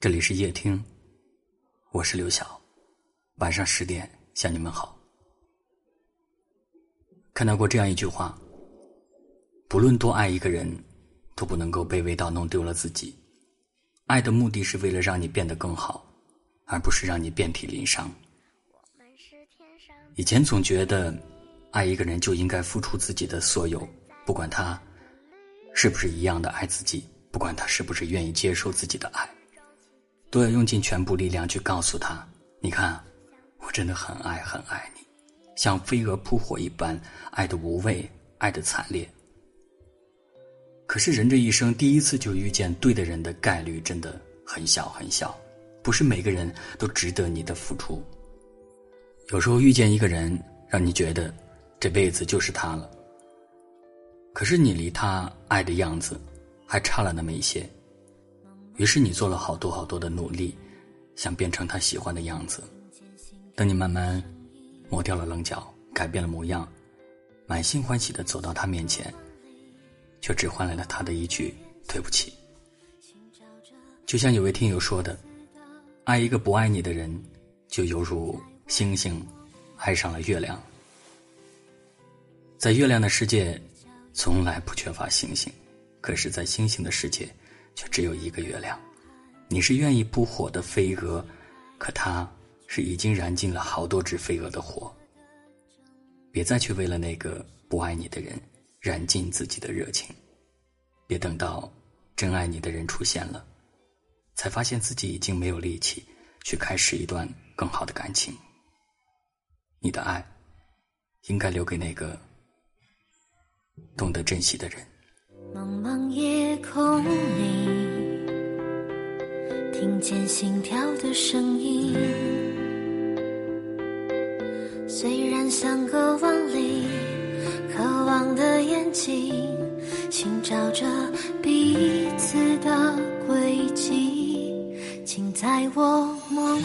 这里是夜听，我是刘晓。晚上十点向你们好。看到过这样一句话：不论多爱一个人，都不能够卑微到弄丢了自己。爱的目的是为了让你变得更好，而不是让你遍体鳞伤。以前总觉得，爱一个人就应该付出自己的所有，不管他是不是一样的爱自己，不管他是不是愿意接受自己的爱。都要用尽全部力量去告诉他：“你看，我真的很爱很爱你，像飞蛾扑火一般，爱的无畏，爱的惨烈。”可是人这一生第一次就遇见对的人的概率真的很小很小，不是每个人都值得你的付出。有时候遇见一个人，让你觉得这辈子就是他了，可是你离他爱的样子还差了那么一些。于是你做了好多好多的努力，想变成他喜欢的样子。等你慢慢磨掉了棱角，改变了模样，满心欢喜的走到他面前，却只换来了他的一句“对不起”。就像有位听友说的：“爱一个不爱你的人，就犹如星星爱上了月亮。在月亮的世界，从来不缺乏星星，可是，在星星的世界。”却只有一个月亮，你是愿意扑火的飞蛾，可他是已经燃尽了好多只飞蛾的火。别再去为了那个不爱你的人燃尽自己的热情，别等到真爱你的人出现了，才发现自己已经没有力气去开始一段更好的感情。你的爱，应该留给那个懂得珍惜的人。茫茫夜空里，听见心跳的声音。虽然相隔万里，渴望的眼睛寻找着彼此的轨迹，请在我梦里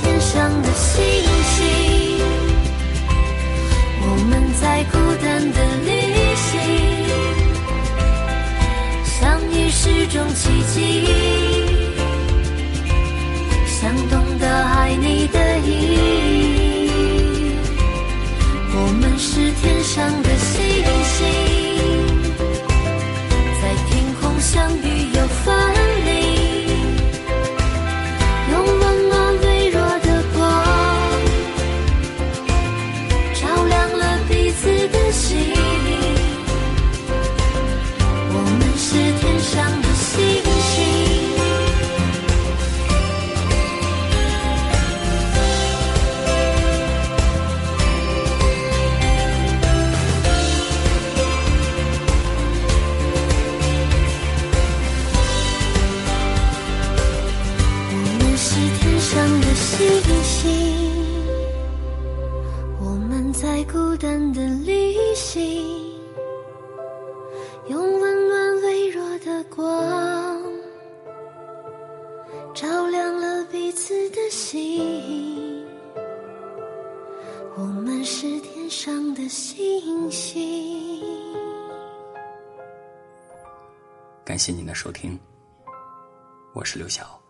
天上的星星，我们在孤单的孤单的旅行，用温暖微弱的光，照亮了彼此的心。我们是天上的星星。感谢您的收听，我是刘晓。